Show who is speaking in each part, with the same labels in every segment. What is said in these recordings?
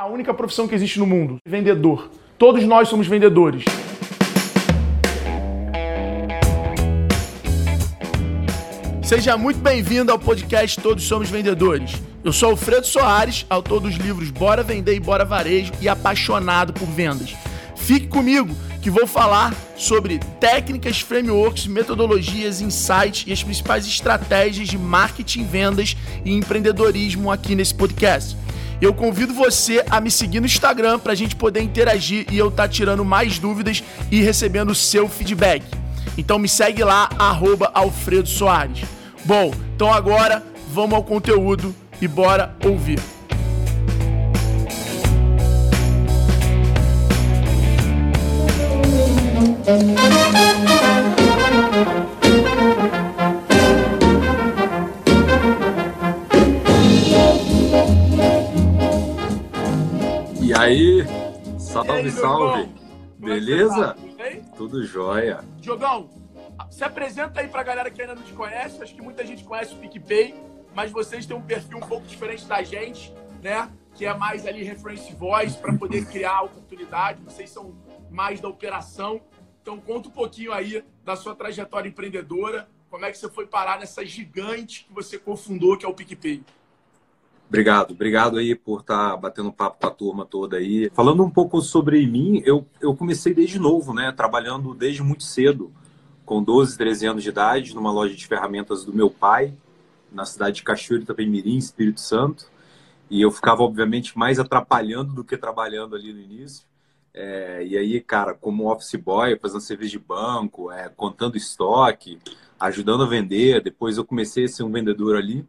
Speaker 1: A única profissão que existe no mundo, vendedor. Todos nós somos vendedores. Seja muito bem-vindo ao podcast Todos Somos Vendedores. Eu sou Alfredo Soares, autor dos livros Bora Vender e Bora Varejo e apaixonado por vendas. Fique comigo que vou falar sobre técnicas, frameworks, metodologias, insights e as principais estratégias de marketing, vendas e empreendedorismo aqui nesse podcast. Eu convido você a me seguir no Instagram para a gente poder interagir e eu estar tá tirando mais dúvidas e recebendo o seu feedback. Então me segue lá, arroba Alfredo Soares. Bom, então agora vamos ao conteúdo e bora ouvir.
Speaker 2: E aí, salve, aí, salve. Beleza? Tudo, bem? Tudo jóia.
Speaker 1: Jogão, se apresenta aí pra galera que ainda não te conhece. Acho que muita gente conhece o PicPay, mas vocês têm um perfil um pouco diferente da gente, né? Que é mais ali reference voice para poder criar oportunidade. Vocês são mais da operação. Então conta um pouquinho aí da sua trajetória empreendedora, como é que você foi parar nessa gigante que você cofundou, que é o PicPay.
Speaker 2: Obrigado, obrigado aí por estar tá batendo papo com a turma toda aí. Falando um pouco sobre mim, eu, eu comecei desde novo, né? Trabalhando desde muito cedo, com 12, 13 anos de idade, numa loja de ferramentas do meu pai, na cidade de Cachoeiro, Itapemirim, Espírito Santo. E eu ficava, obviamente, mais atrapalhando do que trabalhando ali no início. É, e aí, cara, como office boy, fazendo serviço de banco, é, contando estoque, ajudando a vender. Depois eu comecei a ser um vendedor ali.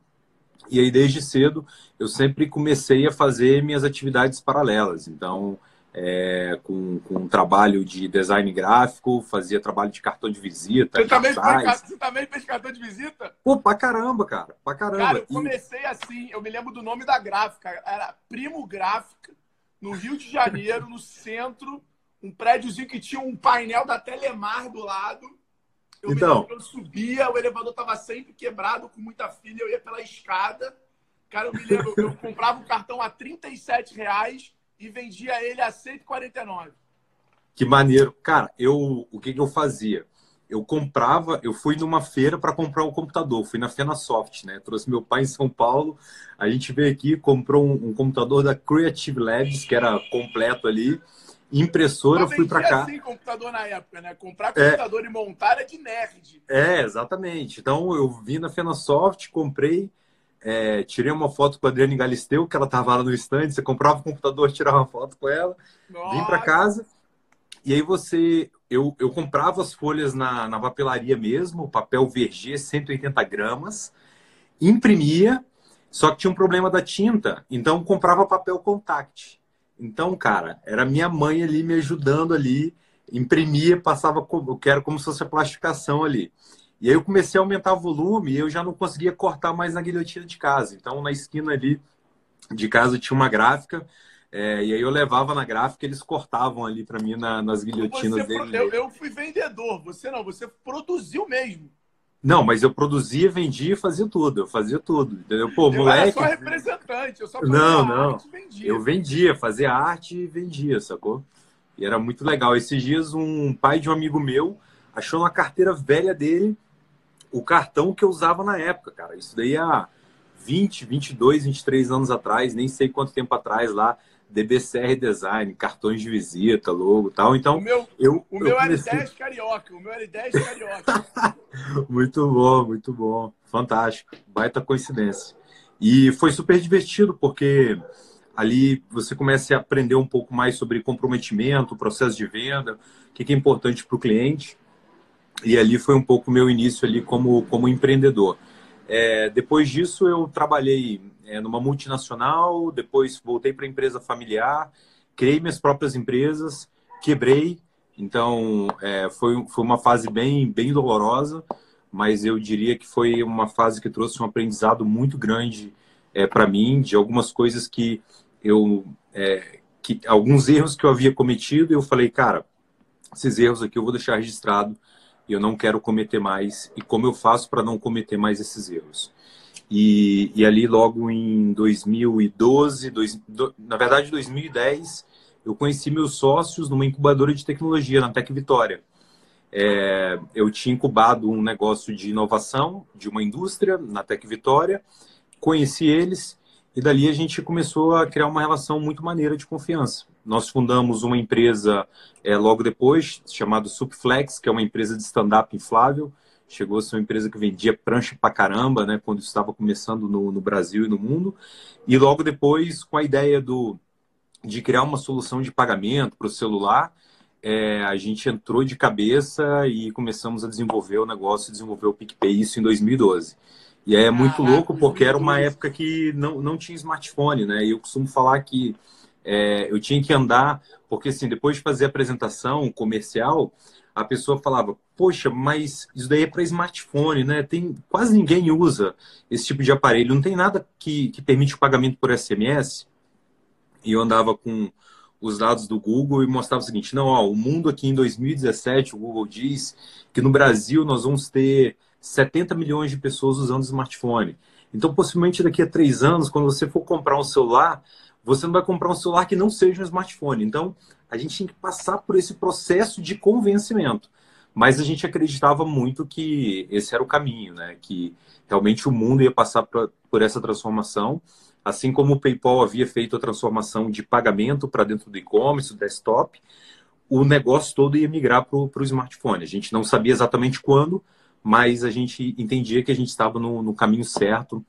Speaker 2: E aí, desde cedo, eu sempre comecei a fazer minhas atividades paralelas. Então, é, com, com um trabalho de design gráfico, fazia trabalho de cartão de visita.
Speaker 1: Você também, fez, você também fez cartão de visita?
Speaker 2: Pô, pra caramba, cara. Pra caramba.
Speaker 1: Cara, eu comecei assim, eu me lembro do nome da gráfica. Era Primo Gráfica no Rio de Janeiro, no centro, um prédiozinho que tinha um painel da Telemar do lado. Eu então, eu subia, o elevador estava sempre quebrado, com muita filha, eu ia pela escada. Cara, eu me lembro, eu comprava o um cartão a 37 reais e vendia ele a 149.
Speaker 2: Que maneiro. Cara, eu o que, que eu fazia? eu comprava, eu fui numa feira para comprar um computador, fui na Fenasoft, né? Trouxe meu pai em São Paulo, a gente veio aqui, comprou um, um computador da Creative Labs, que era completo ali, impressora, fui para cá.
Speaker 1: assim computador na época, né? Comprar é. computador é... e montar é de nerd.
Speaker 2: É, exatamente. Então eu vim na Fenasoft, comprei, é, tirei uma foto com a Adriane Galisteu, que ela tava lá no stand, você comprava o computador, tirava uma foto com ela, Nossa. vim para casa. E aí você eu, eu comprava as folhas na, na papelaria mesmo, papel VG, 180 gramas, imprimia, só que tinha um problema da tinta, então comprava papel contact. Então, cara, era minha mãe ali me ajudando ali, imprimia, passava, eu quero como se fosse a plastificação ali. E aí eu comecei a aumentar o volume e eu já não conseguia cortar mais na guilhotina de casa. Então, na esquina ali de casa tinha uma gráfica, é, e aí eu levava na gráfica, eles cortavam ali para mim na, nas guilhotinas dele.
Speaker 1: Eu, eu, fui vendedor, você não, você produziu mesmo.
Speaker 2: Não, mas eu produzia, vendia e fazia tudo. Eu fazia tudo, entendeu? Pô, eu moleque.
Speaker 1: Eu só representante, eu só
Speaker 2: Não, não. Vendia. Eu vendia, fazia arte e vendia, sacou? E era muito legal. Esses dias, um pai de um amigo meu achou na carteira velha dele o cartão que eu usava na época, cara. Isso daí há 20, 22, 23 anos atrás, nem sei quanto tempo atrás lá. DBCR Design, cartões de visita, logo tal. Então,
Speaker 1: o meu, eu, o meu comecei... L10 carioca, o meu L10 carioca.
Speaker 2: muito bom, muito bom. Fantástico. Baita coincidência. E foi super divertido, porque ali você começa a aprender um pouco mais sobre comprometimento, processo de venda, o que é importante para o cliente. E ali foi um pouco o meu início ali como, como empreendedor. É, depois disso, eu trabalhei é, numa multinacional, depois voltei para a empresa familiar, criei minhas próprias empresas, quebrei. Então, é, foi, foi uma fase bem, bem dolorosa, mas eu diria que foi uma fase que trouxe um aprendizado muito grande é, para mim, de algumas coisas que eu. É, que, alguns erros que eu havia cometido, eu falei, cara, esses erros aqui eu vou deixar registrado eu não quero cometer mais. E como eu faço para não cometer mais esses erros? E, e ali logo em 2012, dois, do, na verdade 2010, eu conheci meus sócios numa incubadora de tecnologia na Tec Vitória. É, eu tinha incubado um negócio de inovação de uma indústria na Tec Vitória, conheci eles e dali a gente começou a criar uma relação muito maneira de confiança. Nós fundamos uma empresa é, logo depois, chamada Supflex, que é uma empresa de stand-up inflável. Chegou a ser uma empresa que vendia prancha pra caramba, né, quando estava começando no, no Brasil e no mundo. E logo depois, com a ideia do, de criar uma solução de pagamento para o celular, é, a gente entrou de cabeça e começamos a desenvolver o negócio, desenvolver o PicPay, isso em 2012. E é muito louco porque era uma época que não, não tinha smartphone, né? E eu costumo falar que é, eu tinha que andar, porque assim, depois de fazer a apresentação comercial, a pessoa falava, poxa, mas isso daí é para smartphone, né? Tem, quase ninguém usa esse tipo de aparelho, não tem nada que, que permite o pagamento por SMS. E eu andava com os dados do Google e mostrava o seguinte, não, ó, o mundo aqui em 2017, o Google diz que no Brasil nós vamos ter 70 milhões de pessoas usando smartphone. Então, possivelmente daqui a três anos, quando você for comprar um celular, você não vai comprar um celular que não seja um smartphone. Então, a gente tinha que passar por esse processo de convencimento. Mas a gente acreditava muito que esse era o caminho, né? Que realmente o mundo ia passar por essa transformação, assim como o PayPal havia feito a transformação de pagamento para dentro do e-commerce, do desktop, o negócio todo ia migrar para o smartphone. A gente não sabia exatamente quando, mas a gente entendia que a gente estava no, no caminho certo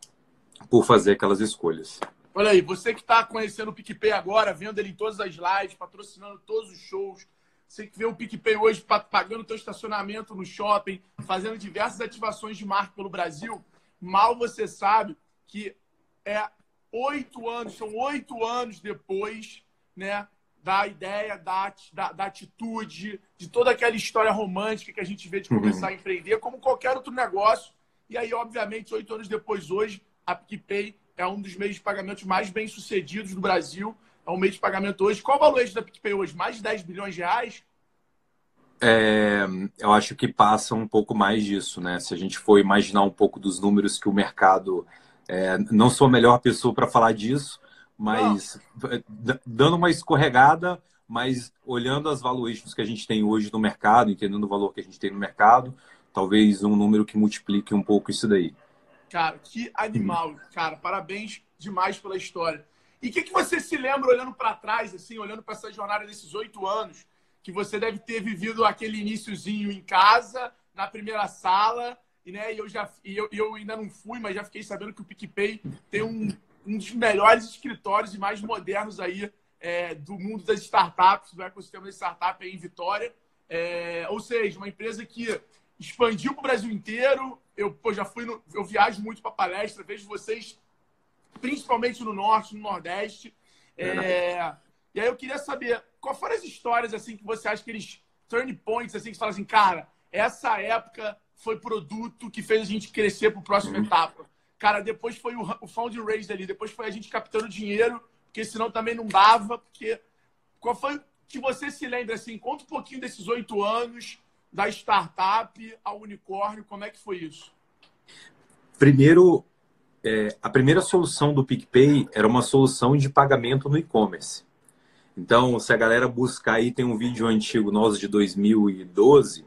Speaker 2: por fazer aquelas escolhas.
Speaker 1: Olha aí, você que está conhecendo o PicPay agora, vendo ele em todas as lives, patrocinando todos os shows, você que vê o PicPay hoje pagando teu estacionamento no shopping, fazendo diversas ativações de marca pelo Brasil, mal você sabe que é oito anos, são oito anos depois, né, da ideia, da, da, da, atitude, de toda aquela história romântica que a gente vê de começar uhum. a empreender, como qualquer outro negócio. E aí, obviamente, oito anos depois, hoje, a PicPay é um dos meios de pagamento mais bem sucedidos do Brasil. É um meio de pagamento hoje. Qual o valor da PicPay hoje? Mais de 10 bilhões de reais?
Speaker 2: É, eu acho que passa um pouco mais disso, né? Se a gente for imaginar um pouco dos números que o mercado. É, não sou a melhor pessoa para falar disso, mas não. dando uma escorregada, mas olhando as valuations que a gente tem hoje no mercado, entendendo o valor que a gente tem no mercado, talvez um número que multiplique um pouco isso daí.
Speaker 1: Cara, que animal, cara. Parabéns demais pela história. E o que, que você se lembra olhando para trás, assim, olhando para essa jornada desses oito anos, que você deve ter vivido aquele iníciozinho em casa, na primeira sala, e, né, eu já e eu, eu ainda não fui, mas já fiquei sabendo que o PicPay tem um, um dos melhores escritórios e mais modernos aí é, do mundo das startups, do ecossistema da startup aí em Vitória. É, ou seja, uma empresa que expandiu para o Brasil inteiro. Eu pô, já fui no, eu viajo muito para palestra, vejo vocês principalmente no norte, no nordeste. É, e aí eu queria saber quais foram as histórias assim que você acha que eles turn points assim que você fala assim, cara, essa época foi produto que fez a gente crescer para a próxima uhum. etapa. Cara, depois foi o, o found raise ali, depois foi a gente captando dinheiro, porque senão também não dava. Porque qual foi que você se lembra assim? Conta um pouquinho desses oito anos da startup ao unicórnio, como é que foi isso?
Speaker 2: Primeiro, é, a primeira solução do PicPay era uma solução de pagamento no e-commerce. Então, se a galera buscar aí, tem um vídeo antigo nosso de 2012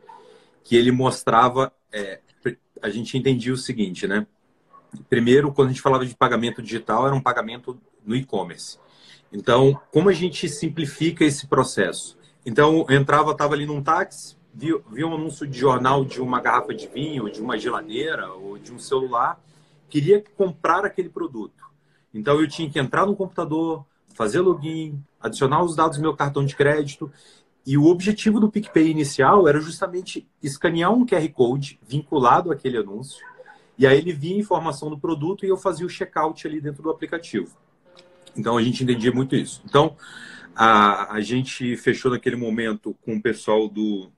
Speaker 2: que ele mostrava, é, a gente entendia o seguinte, né? Primeiro, quando a gente falava de pagamento digital, era um pagamento no e-commerce. Então, como a gente simplifica esse processo? Então, eu entrava, estava ali num táxi, via um anúncio de jornal de uma garrafa de vinho, de uma geladeira ou de um celular, queria comprar aquele produto. Então, eu tinha que entrar no computador, fazer login, adicionar os dados do meu cartão de crédito. E o objetivo do PicPay inicial era justamente escanear um QR Code vinculado àquele anúncio e aí ele via a informação do produto e eu fazia o checkout ali dentro do aplicativo. Então a gente entendia muito isso. Então a, a gente fechou naquele momento com o pessoal do,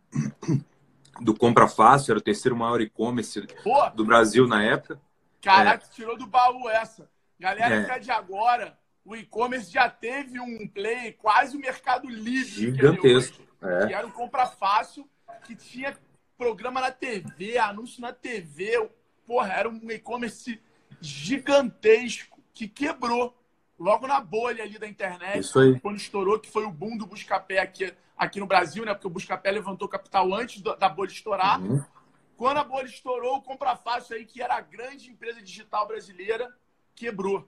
Speaker 2: do Compra Fácil, era o terceiro maior e-commerce do Brasil na época.
Speaker 1: Caraca, é. tirou do baú essa. Galera é. que é de agora, o e-commerce já teve um play quase o mercado livre.
Speaker 2: Gigantesco.
Speaker 1: Que, é. que era o Compra Fácil, que tinha programa na TV, anúncio na TV, porra, era um e-commerce gigantesco que quebrou logo na bolha ali da internet.
Speaker 2: Isso aí.
Speaker 1: Quando estourou, que foi o boom do Buscapé aqui, aqui no Brasil, né? Porque o Buscapé levantou capital antes da bolha estourar. Uhum. Quando a bolha estourou, o Compra Fácil aí, que era a grande empresa digital brasileira, quebrou.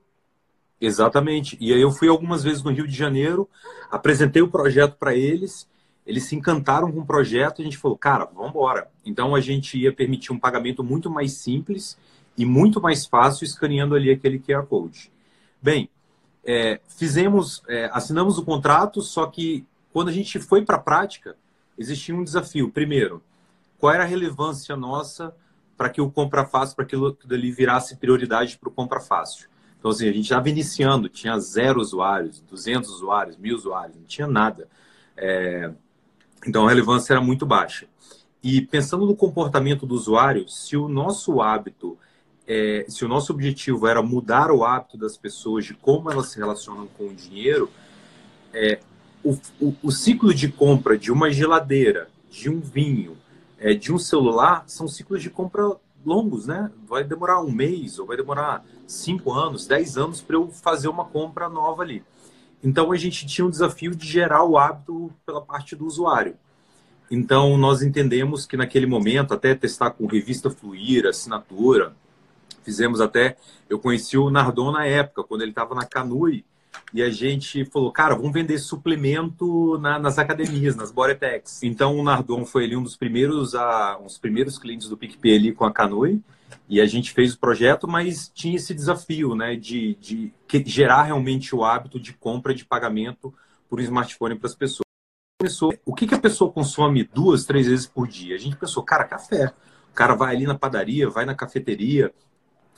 Speaker 2: Exatamente. E aí eu fui algumas vezes no Rio de Janeiro, apresentei o projeto para eles, eles se encantaram com o projeto, a gente falou, cara, vamos embora. Então a gente ia permitir um pagamento muito mais simples e muito mais fácil escaneando ali aquele QR Code. Bem, é, fizemos, é, assinamos o contrato, só que quando a gente foi para a prática, existia um desafio. Primeiro, qual era a relevância nossa para que o compra fácil, para que aquilo dali virasse prioridade para o compra fácil? Então, assim, a gente estava iniciando, tinha zero usuários, 200 usuários, mil usuários, não tinha nada. É... Então, a relevância era muito baixa. E pensando no comportamento do usuário, se o nosso hábito, é... se o nosso objetivo era mudar o hábito das pessoas de como elas se relacionam com o dinheiro, é... o, o, o ciclo de compra de uma geladeira, de um vinho, é, de um celular, são ciclos de compra longos, né? Vai demorar um mês ou vai demorar cinco anos, dez anos para eu fazer uma compra nova ali. Então a gente tinha um desafio de gerar o hábito pela parte do usuário. Então nós entendemos que naquele momento, até testar com revista Fluir, assinatura, fizemos até. Eu conheci o Nardon na época, quando ele estava na Canui, e a gente falou, cara, vamos vender suplemento na, nas academias, nas Boretex. Então o Nardon foi ali um dos primeiros, a, primeiros clientes do PicPay ali com a Canui. E a gente fez o projeto, mas tinha esse desafio, né, de, de gerar realmente o hábito de compra de pagamento por um smartphone para as pessoas. Começou, o que, que a pessoa consome duas, três vezes por dia? A gente pensou, cara, café. O cara vai ali na padaria, vai na cafeteria,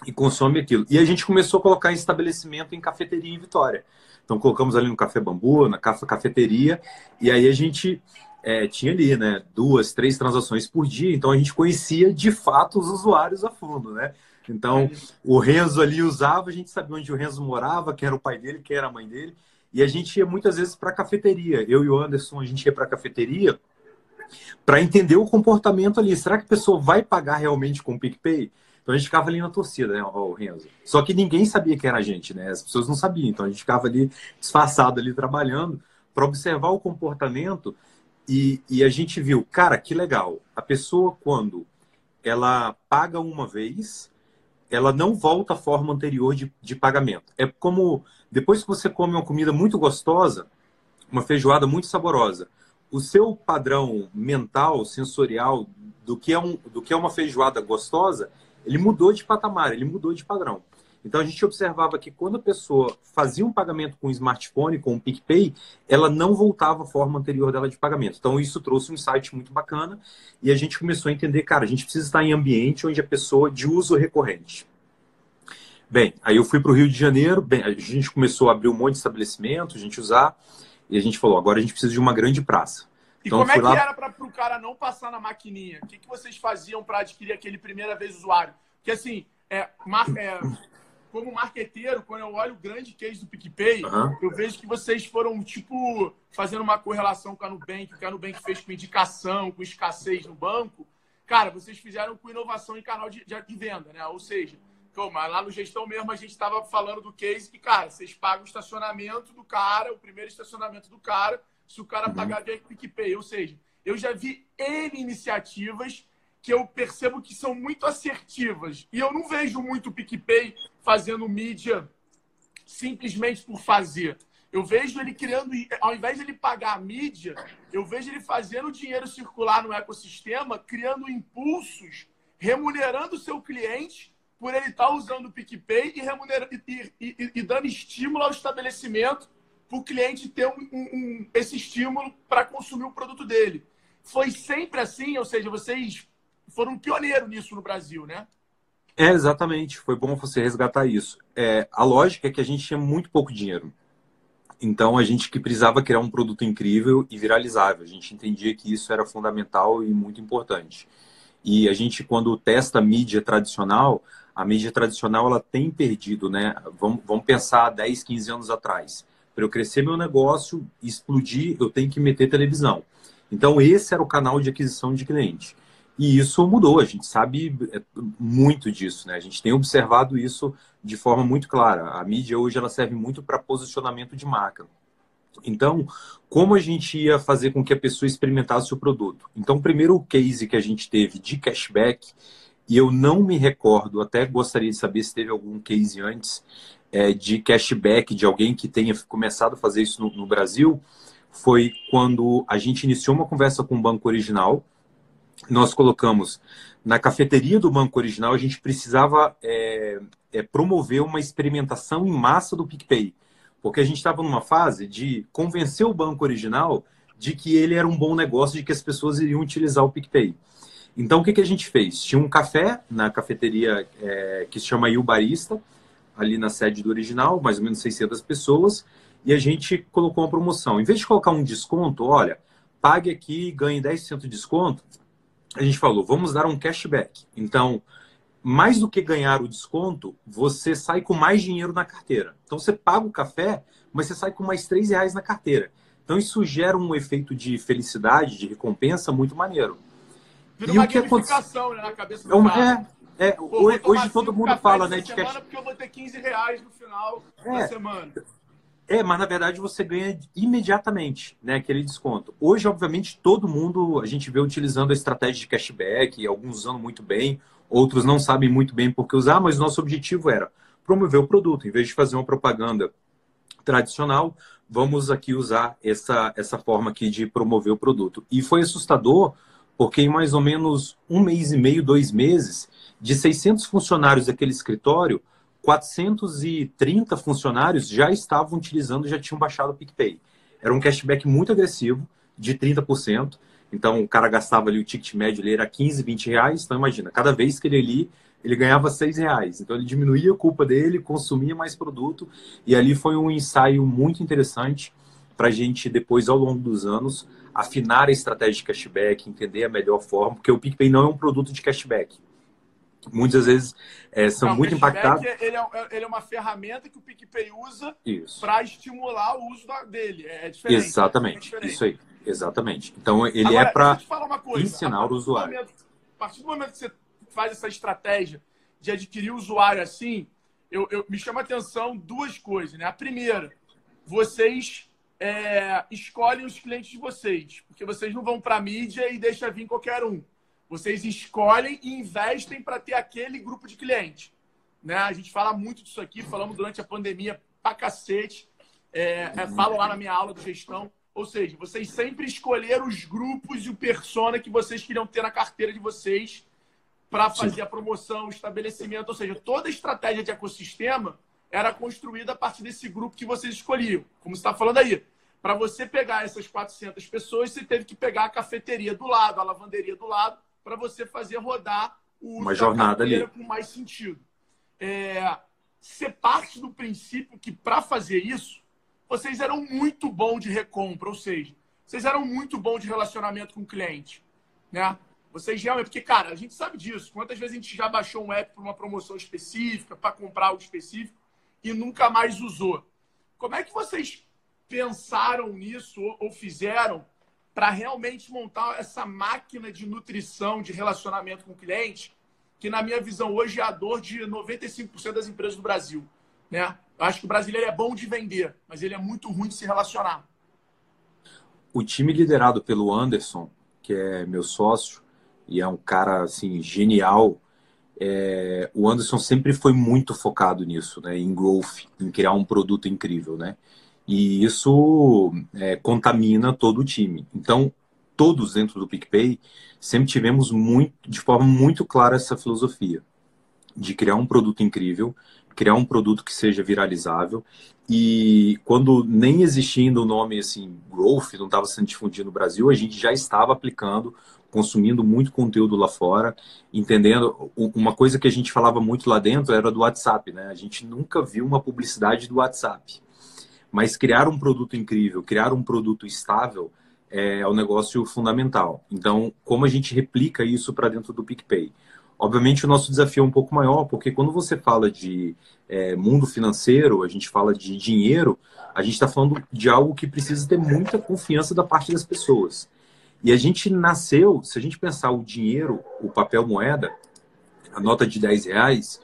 Speaker 2: e consome aquilo. E a gente começou a colocar estabelecimento em cafeteria em Vitória. Então colocamos ali no Café Bambu, na cafeteria, e aí a gente é, tinha ali, né, duas, três transações por dia, então a gente conhecia de fato os usuários a fundo, né? Então o Renzo ali usava, a gente sabia onde o Renzo morava, quem era o pai dele, quem era a mãe dele, e a gente ia muitas vezes para a cafeteria. Eu e o Anderson, a gente ia para a cafeteria para entender o comportamento ali. Será que a pessoa vai pagar realmente com o PicPay? Então a gente ficava ali na torcida, né, o Renzo? Só que ninguém sabia que era a gente, né? As pessoas não sabiam. Então a gente ficava ali disfarçado ali trabalhando para observar o comportamento e, e a gente viu, cara, que legal. A pessoa quando ela paga uma vez, ela não volta à forma anterior de, de pagamento. É como depois que você come uma comida muito gostosa, uma feijoada muito saborosa, o seu padrão mental, sensorial do que é, um, do que é uma feijoada gostosa ele mudou de patamar, ele mudou de padrão. Então a gente observava que quando a pessoa fazia um pagamento com o smartphone, com o PicPay, ela não voltava à forma anterior dela de pagamento. Então isso trouxe um insight muito bacana e a gente começou a entender, cara, a gente precisa estar em ambiente onde a pessoa de uso recorrente. Bem, aí eu fui para o Rio de Janeiro, bem, a gente começou a abrir um monte de estabelecimentos, a gente usar, e a gente falou, agora a gente precisa de uma grande praça.
Speaker 1: E então, como é que lá... era para o cara não passar na maquininha? O que, que vocês faziam para adquirir aquele primeira vez usuário? Porque assim, é, mar, é, como marqueteiro, quando eu olho o grande case do PicPay, uhum. eu vejo que vocês foram, tipo, fazendo uma correlação com a Nubank, que a Nubank fez com indicação, com escassez no banco. Cara, vocês fizeram com inovação em canal de, de venda, né? Ou seja, como, lá no gestão mesmo a gente estava falando do case que, cara, vocês pagam o estacionamento do cara, o primeiro estacionamento do cara, se o cara uhum. pagar via PicPay. Ou seja, eu já vi N iniciativas que eu percebo que são muito assertivas. E eu não vejo muito o PicPay fazendo mídia simplesmente por fazer. Eu vejo ele criando, ao invés de ele pagar a mídia, eu vejo ele fazendo o dinheiro circular no ecossistema, criando impulsos, remunerando o seu cliente por ele estar usando o PicPay e, remunera, e, e, e dando estímulo ao estabelecimento para o cliente ter um, um, esse estímulo para consumir o produto dele. Foi sempre assim, ou seja, vocês foram pioneiros nisso no Brasil, né?
Speaker 2: É, exatamente. Foi bom você resgatar isso. É, a lógica é que a gente tinha muito pouco dinheiro. Então, a gente que precisava criar um produto incrível e viralizável. A gente entendia que isso era fundamental e muito importante. E a gente, quando testa mídia tradicional, a mídia tradicional ela tem perdido, né? Vamos, vamos pensar 10, 15 anos atrás. Para eu crescer meu negócio, explodir, eu tenho que meter televisão. Então, esse era o canal de aquisição de cliente. E isso mudou, a gente sabe é, muito disso, né? A gente tem observado isso de forma muito clara. A mídia hoje ela serve muito para posicionamento de marca. Então, como a gente ia fazer com que a pessoa experimentasse o produto? Então, o primeiro case que a gente teve de cashback, e eu não me recordo, até gostaria de saber se teve algum case antes, é, de cashback de alguém que tenha começado a fazer isso no, no Brasil, foi quando a gente iniciou uma conversa com o Banco Original. Nós colocamos na cafeteria do Banco Original, a gente precisava é, é, promover uma experimentação em massa do PicPay porque a gente estava numa fase de convencer o banco original de que ele era um bom negócio, de que as pessoas iriam utilizar o PicPay. Então, o que, que a gente fez? Tinha um café na cafeteria é, que se chama Il Barista, ali na sede do original, mais ou menos 600 pessoas, e a gente colocou uma promoção. Em vez de colocar um desconto, olha, pague aqui e ganhe 10% de desconto, a gente falou, vamos dar um cashback. Então, mais do que ganhar o desconto, você sai com mais dinheiro na carteira. Então você paga o café, mas você sai com mais três reais na carteira. Então isso gera um efeito de felicidade, de recompensa muito maneiro.
Speaker 1: Vira e uma o que acontece... né, na cabeça do
Speaker 2: é, cara. É, é Pô, hoje, hoje todo mundo fala, né,
Speaker 1: de cash... porque eu vou ter 15 reais no final é, da semana.
Speaker 2: É, mas na verdade você ganha imediatamente, né, aquele desconto. Hoje, obviamente, todo mundo a gente vê utilizando a estratégia de cashback, alguns usando muito bem, outros não sabem muito bem por que usar, mas nosso objetivo era promover o produto. Em vez de fazer uma propaganda tradicional, vamos aqui usar essa, essa forma aqui de promover o produto. E foi assustador, porque em mais ou menos um mês e meio, dois meses, de 600 funcionários daquele escritório, 430 funcionários já estavam utilizando, já tinham baixado o PicPay. Era um cashback muito agressivo, de 30%. Então, o cara gastava ali, o ticket médio ele era 15, 20 reais. Então, imagina, cada vez que ele ali, ele ganhava 6 reais. Então, ele diminuía a culpa dele, consumia mais produto. E ali foi um ensaio muito interessante para a gente, depois, ao longo dos anos, afinar a estratégia de cashback, entender a melhor forma, porque o PicPay não é um produto de cashback. Muitas vezes é, são não, muito impactados.
Speaker 1: Ele é, ele é, uma ferramenta que o PicPay usa para estimular o uso dele. É diferente.
Speaker 2: Exatamente, é diferente. isso aí. Exatamente. Então, ele é Agora, é para ensinar o usuário.
Speaker 1: Momento, a partir do momento que você faz essa estratégia de adquirir o usuário assim, eu, eu me chama a atenção duas coisas. Né? A primeira, vocês é, escolhem os clientes de vocês, porque vocês não vão para a mídia e deixam vir qualquer um. Vocês escolhem e investem para ter aquele grupo de clientes. Né? A gente fala muito disso aqui, falamos durante a pandemia pra cacete. É, é, falo lá na minha aula de gestão. Ou seja, vocês sempre escolheram os grupos e o persona que vocês queriam ter na carteira de vocês para fazer Sim. a promoção, o estabelecimento. Ou seja, toda a estratégia de ecossistema era construída a partir desse grupo que vocês escolhiam. Como você está falando aí. Para você pegar essas 400 pessoas, você teve que pegar a cafeteria do lado, a lavanderia do lado, para você fazer rodar o uso
Speaker 2: Uma jornada ali.
Speaker 1: com mais sentido. É, ser parte do princípio que, para fazer isso, vocês eram muito bom de recompra, ou seja, vocês eram muito bom de relacionamento com o cliente, né? Vocês realmente, porque, cara, a gente sabe disso. Quantas vezes a gente já baixou um app para uma promoção específica, para comprar algo específico e nunca mais usou? Como é que vocês pensaram nisso ou fizeram para realmente montar essa máquina de nutrição, de relacionamento com o cliente, que, na minha visão, hoje é a dor de 95% das empresas do Brasil, né? Eu acho que o brasileiro é bom de vender, mas ele é muito ruim de se relacionar.
Speaker 2: O time liderado pelo Anderson, que é meu sócio e é um cara assim genial, é... o Anderson sempre foi muito focado nisso, né? Em growth, em criar um produto incrível, né? E isso é, contamina todo o time. Então, todos dentro do PicPay sempre tivemos muito, de forma muito clara essa filosofia de criar um produto incrível, criar um produto que seja viralizável. E quando nem existindo o nome assim, Growth, não estava sendo difundido no Brasil, a gente já estava aplicando, consumindo muito conteúdo lá fora, entendendo. Uma coisa que a gente falava muito lá dentro era do WhatsApp, né? A gente nunca viu uma publicidade do WhatsApp. Mas criar um produto incrível, criar um produto estável é, um negócio fundamental. Então, como a gente replica isso para dentro do PicPay? Obviamente, o nosso desafio é um pouco maior, porque quando você fala de é, mundo financeiro, a gente fala de dinheiro, a gente está falando de algo que precisa ter muita confiança da parte das pessoas. E a gente nasceu, se a gente pensar o dinheiro, o papel moeda, a nota de 10 reais,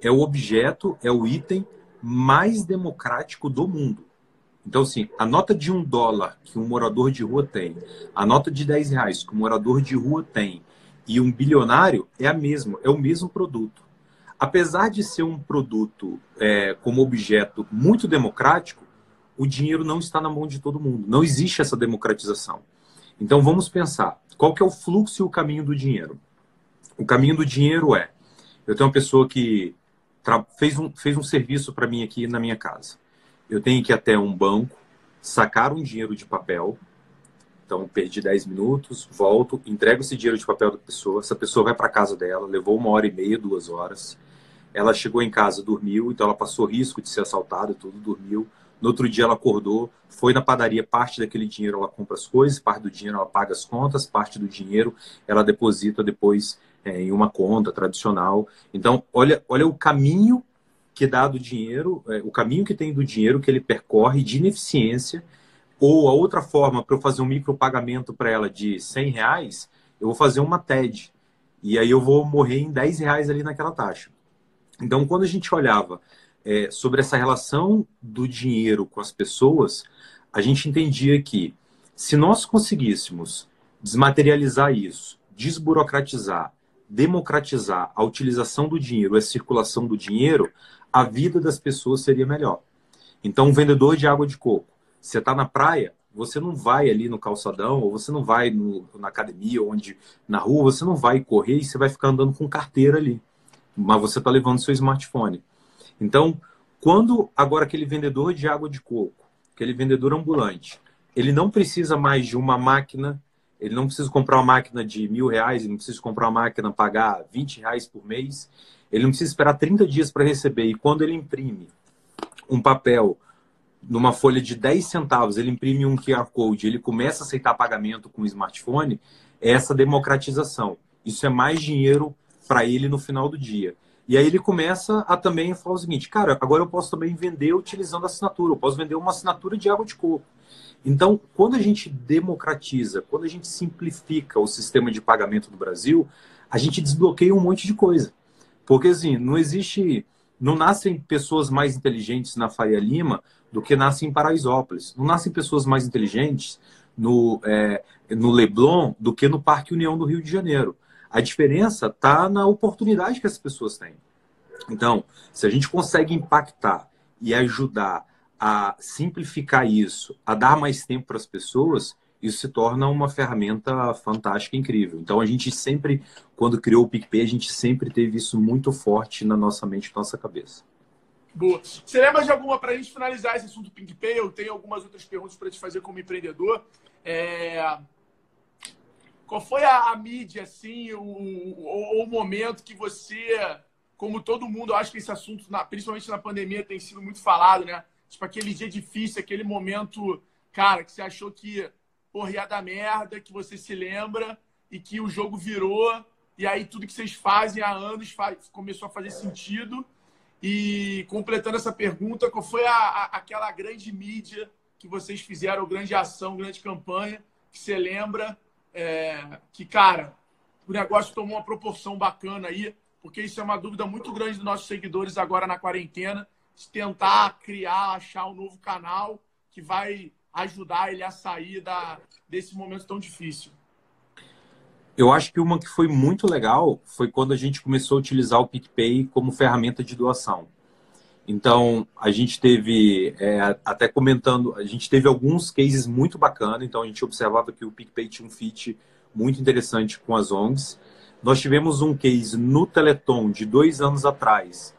Speaker 2: é o objeto, é o item mais democrático do mundo. Então, assim, a nota de um dólar que um morador de rua tem, a nota de 10 reais que um morador de rua tem e um bilionário é a mesma, é o mesmo produto. Apesar de ser um produto é, como objeto muito democrático, o dinheiro não está na mão de todo mundo. Não existe essa democratização. Então vamos pensar, qual que é o fluxo e o caminho do dinheiro? O caminho do dinheiro é, eu tenho uma pessoa que fez um, fez um serviço para mim aqui na minha casa. Eu tenho que ir até um banco, sacar um dinheiro de papel, então perdi 10 minutos, volto, entrego esse dinheiro de papel da pessoa, essa pessoa vai para casa dela, levou uma hora e meia, duas horas, ela chegou em casa, dormiu, então ela passou risco de ser assaltada tudo, dormiu, no outro dia ela acordou, foi na padaria, parte daquele dinheiro ela compra as coisas, parte do dinheiro ela paga as contas, parte do dinheiro ela deposita depois é, em uma conta tradicional. Então, olha, olha o caminho que dá do dinheiro, é, o caminho que tem do dinheiro que ele percorre de ineficiência, ou a outra forma, para eu fazer um micropagamento para ela de 100 reais, eu vou fazer uma TED. E aí eu vou morrer em 10 reais ali naquela taxa. Então, quando a gente olhava é, sobre essa relação do dinheiro com as pessoas, a gente entendia que se nós conseguíssemos desmaterializar isso, desburocratizar, democratizar a utilização do dinheiro, a circulação do dinheiro, a vida das pessoas seria melhor. Então, um vendedor de água de coco, você está na praia, você não vai ali no calçadão, ou você não vai no, na academia, onde na rua, você não vai correr e você vai ficar andando com carteira ali. Mas você está levando seu smartphone. Então, quando agora aquele vendedor de água de coco, aquele vendedor ambulante, ele não precisa mais de uma máquina, ele não precisa comprar uma máquina de mil reais, ele não precisa comprar uma máquina pagar 20 reais por mês, ele não precisa esperar 30 dias para receber. E quando ele imprime um papel numa folha de 10 centavos, ele imprime um QR Code, ele começa a aceitar pagamento com o smartphone, é essa democratização. Isso é mais dinheiro para ele no final do dia. E aí ele começa a também falar o seguinte, cara, agora eu posso também vender utilizando assinatura, eu posso vender uma assinatura de água de coco. Então, quando a gente democratiza, quando a gente simplifica o sistema de pagamento do Brasil, a gente desbloqueia um monte de coisa. Porque assim, não existe, não nascem pessoas mais inteligentes na Faria Lima do que nascem em Paraisópolis. Não nascem pessoas mais inteligentes no, é, no Leblon do que no Parque União do Rio de Janeiro. A diferença está na oportunidade que as pessoas têm. Então, se a gente consegue impactar e ajudar a simplificar isso, a dar mais tempo para as pessoas, isso se torna uma ferramenta fantástica, incrível. Então, a gente sempre, quando criou o PicPay, a gente sempre teve isso muito forte na nossa mente, na nossa cabeça.
Speaker 1: Boa. Você lembra de alguma, para a gente finalizar esse assunto do PicPay, eu tenho algumas outras perguntas para te fazer como empreendedor. É... Qual foi a, a mídia, assim, o, o, o, momento que você, como todo mundo, acho que esse assunto, na, principalmente na pandemia, tem sido muito falado, né? Tipo, aquele dia difícil, aquele momento, cara, que você achou que, porra, ia dar merda, que você se lembra e que o jogo virou e aí tudo que vocês fazem há anos faz, começou a fazer sentido. E completando essa pergunta, qual foi a, a, aquela grande mídia que vocês fizeram, grande ação, grande campanha, que você lembra é, que, cara, o negócio tomou uma proporção bacana aí, porque isso é uma dúvida muito grande dos nossos seguidores agora na quarentena, de tentar criar, achar um novo canal que vai ajudar ele a sair da, desse momento tão difícil.
Speaker 2: Eu acho que uma que foi muito legal foi quando a gente começou a utilizar o PicPay como ferramenta de doação. Então, a gente teve, é, até comentando, a gente teve alguns cases muito bacanas. Então, a gente observava que o PicPay tinha um fit muito interessante com as ONGs. Nós tivemos um case no Teleton de dois anos atrás,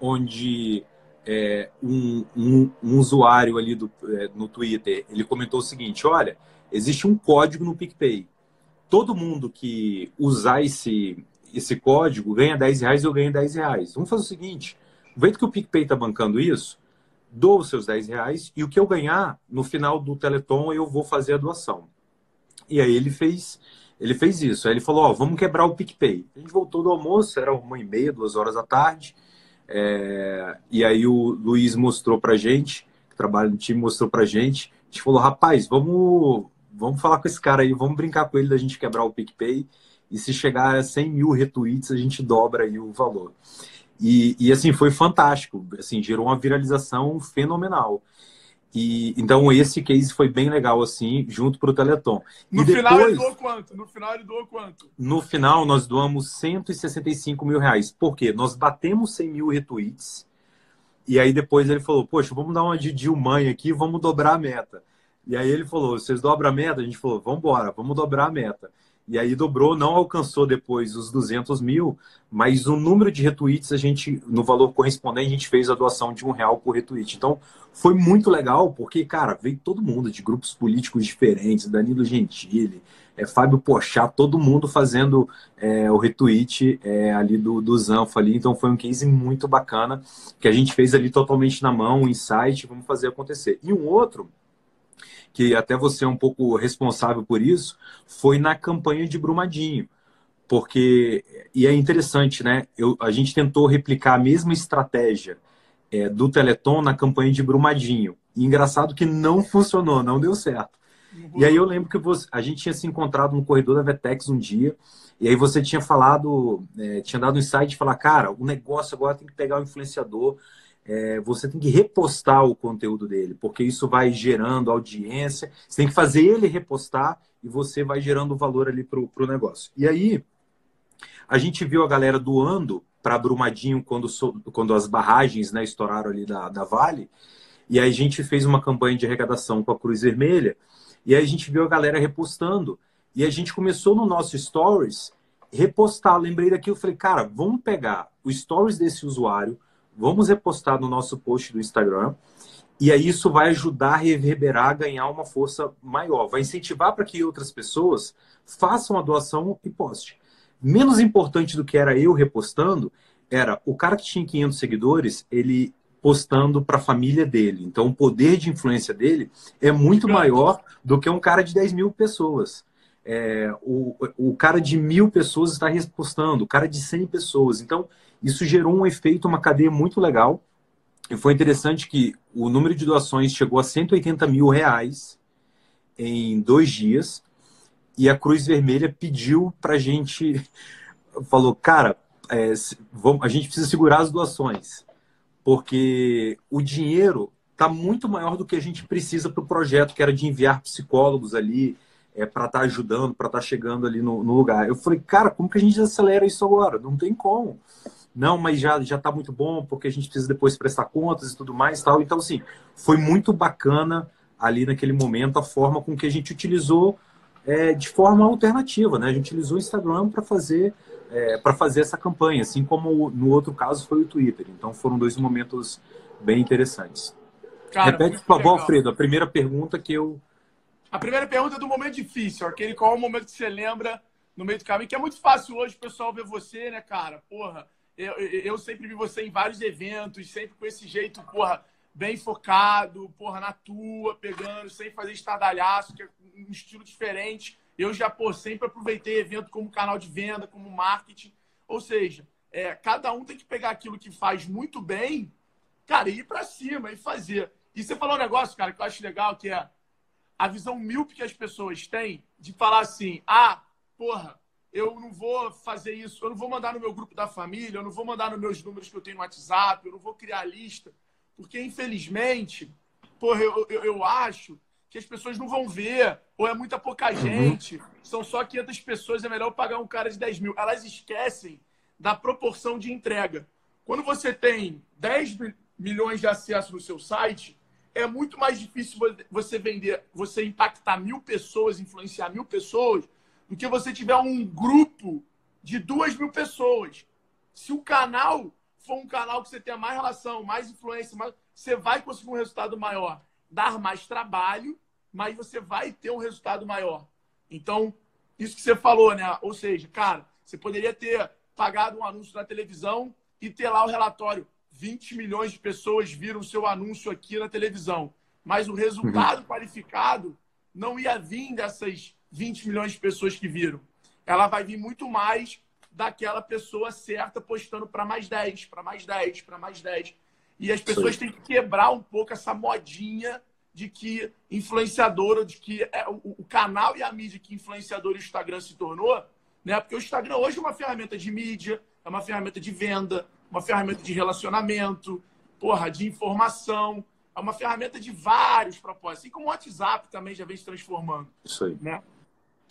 Speaker 2: onde é, um, um, um, usuário ali do, é, no Twitter, ele comentou o seguinte, olha, existe um código no PicPay. Todo mundo que usar esse, esse código ganha 10 reais, eu ganho 10 reais. Vamos fazer o seguinte, Vendo que o PicPay está bancando isso, dou os seus 10 reais e o que eu ganhar no final do Teleton eu vou fazer a doação. E aí ele fez, ele fez isso. Aí ele falou: Ó, vamos quebrar o PicPay. A gente voltou do almoço, era uma e meia, duas horas da tarde. É, e aí o Luiz mostrou pra gente, que trabalha no time, mostrou pra gente. A gente falou: rapaz, vamos, vamos falar com esse cara aí, vamos brincar com ele da gente quebrar o PicPay. E se chegar a 100 mil retweets, a gente dobra aí o valor. E, e assim, foi fantástico. Assim, gerou uma viralização fenomenal. E, então esse case foi bem legal, assim, junto para o Teleton.
Speaker 1: No
Speaker 2: e
Speaker 1: final
Speaker 2: depois,
Speaker 1: ele doou quanto? No final ele doou quanto?
Speaker 2: No final nós doamos 165 mil reais. Por quê? Nós batemos 100 mil retweets. E aí depois ele falou, poxa, vamos dar uma de Dilmãe aqui, vamos dobrar a meta. E aí ele falou, vocês dobram a meta? A gente falou, vamos embora, vamos dobrar a meta. E aí dobrou, não alcançou depois os 200 mil, mas o número de retweets, a gente, no valor correspondente, a gente fez a doação de um real por retweet. Então, foi muito legal, porque, cara, veio todo mundo de grupos políticos diferentes, Danilo Gentili, é, Fábio Pochá, todo mundo fazendo é, o retweet é, ali do, do Zanfa ali. Então, foi um case muito bacana, que a gente fez ali totalmente na mão, um insight, vamos fazer acontecer. E um outro que até você é um pouco responsável por isso, foi na campanha de Brumadinho. Porque, e é interessante, né? Eu, a gente tentou replicar a mesma estratégia é, do Teleton na campanha de Brumadinho. E engraçado que não funcionou, não deu certo. Uhum. E aí eu lembro que você, a gente tinha se encontrado no corredor da Vetex um dia, e aí você tinha falado, é, tinha dado um insight de falar, cara, o negócio agora tem que pegar o influenciador é, você tem que repostar o conteúdo dele, porque isso vai gerando audiência. Você tem que fazer ele repostar e você vai gerando valor ali para o negócio. E aí, a gente viu a galera doando para Brumadinho quando, quando as barragens né, estouraram ali da, da Vale. E aí a gente fez uma campanha de arrecadação com a Cruz Vermelha. E aí a gente viu a galera repostando. E a gente começou no nosso Stories repostar. Lembrei daquilo, falei, cara, vamos pegar o Stories desse usuário, Vamos repostar no nosso post do Instagram. E aí isso vai ajudar a reverberar, a ganhar uma força maior. Vai incentivar para que outras pessoas façam a doação e poste. Menos importante do que era eu repostando, era o cara que tinha 500 seguidores, ele postando para a família dele. Então, o poder de influência dele é muito maior do que um cara de 10 mil pessoas. É, o, o cara de mil pessoas está repostando, o cara de 100 pessoas. Então, isso gerou um efeito, uma cadeia muito legal. E foi interessante que o número de doações chegou a 180 mil reais em dois dias. E a Cruz Vermelha pediu para a gente, falou, cara, é, vamos, a gente precisa segurar as doações, porque o dinheiro está muito maior do que a gente precisa para o projeto, que era de enviar psicólogos ali, é, para estar tá ajudando, para estar tá chegando ali no, no, lugar. Eu falei, cara, como que a gente acelera isso agora? Não tem como não, mas já já está muito bom porque a gente precisa depois prestar contas e tudo mais, tal. Então assim, foi muito bacana ali naquele momento a forma com que a gente utilizou é, de forma alternativa, né? A gente utilizou o Instagram para fazer é, para fazer essa campanha, assim como no outro caso foi o Twitter. Então foram dois momentos bem interessantes. Cara, Repete, por favor. Alfredo, a primeira pergunta que eu.
Speaker 1: A primeira pergunta é do momento difícil, aquele qual é o momento que você lembra no meio do caminho, que é muito fácil hoje o pessoal ver você, né, cara? Porra, eu, eu sempre vi você em vários eventos, sempre com esse jeito, porra, bem focado, porra, na tua, pegando, sem fazer estardalhaço, que é um estilo diferente. Eu já, pô, sempre aproveitei evento como canal de venda, como marketing. Ou seja, é, cada um tem que pegar aquilo que faz muito bem, cara, e ir para cima e fazer. E você falou um negócio, cara, que eu acho legal, que é a visão míope que as pessoas têm de falar assim, ah, porra, eu não vou fazer isso, eu não vou mandar no meu grupo da família, eu não vou mandar nos meus números que eu tenho no WhatsApp, eu não vou criar lista, porque infelizmente, porra, eu, eu, eu acho que as pessoas não vão ver, ou é muita pouca uhum. gente, uhum. são só 500 pessoas, é melhor pagar um cara de 10 mil. Elas esquecem da proporção de entrega. Quando você tem 10 milhões de acessos no seu site, é muito mais difícil você vender, você impactar mil pessoas, influenciar mil pessoas, do que você tiver um grupo de duas mil pessoas. Se o canal for um canal que você tenha mais relação, mais influência, mais... você vai conseguir um resultado maior. Dar mais trabalho, mas você vai ter um resultado maior. Então, isso que você falou, né? Ou seja, cara, você poderia ter pagado um anúncio na televisão e ter lá o relatório. 20 milhões de pessoas viram o seu anúncio aqui na televisão. Mas o resultado uhum. qualificado não ia vir dessas 20 milhões de pessoas que viram. Ela vai vir muito mais daquela pessoa certa postando para mais 10, para mais 10, para mais 10. E as pessoas Sim. têm que quebrar um pouco essa modinha de que influenciador, de que é o, o canal e a mídia que influenciador e o Instagram se tornou, né? Porque o Instagram hoje é uma ferramenta de mídia, é uma ferramenta de venda, uma ferramenta de relacionamento, porra, de informação, é uma ferramenta de vários propósitos. Assim como o WhatsApp também já vem se transformando.
Speaker 2: Isso aí.
Speaker 1: Né?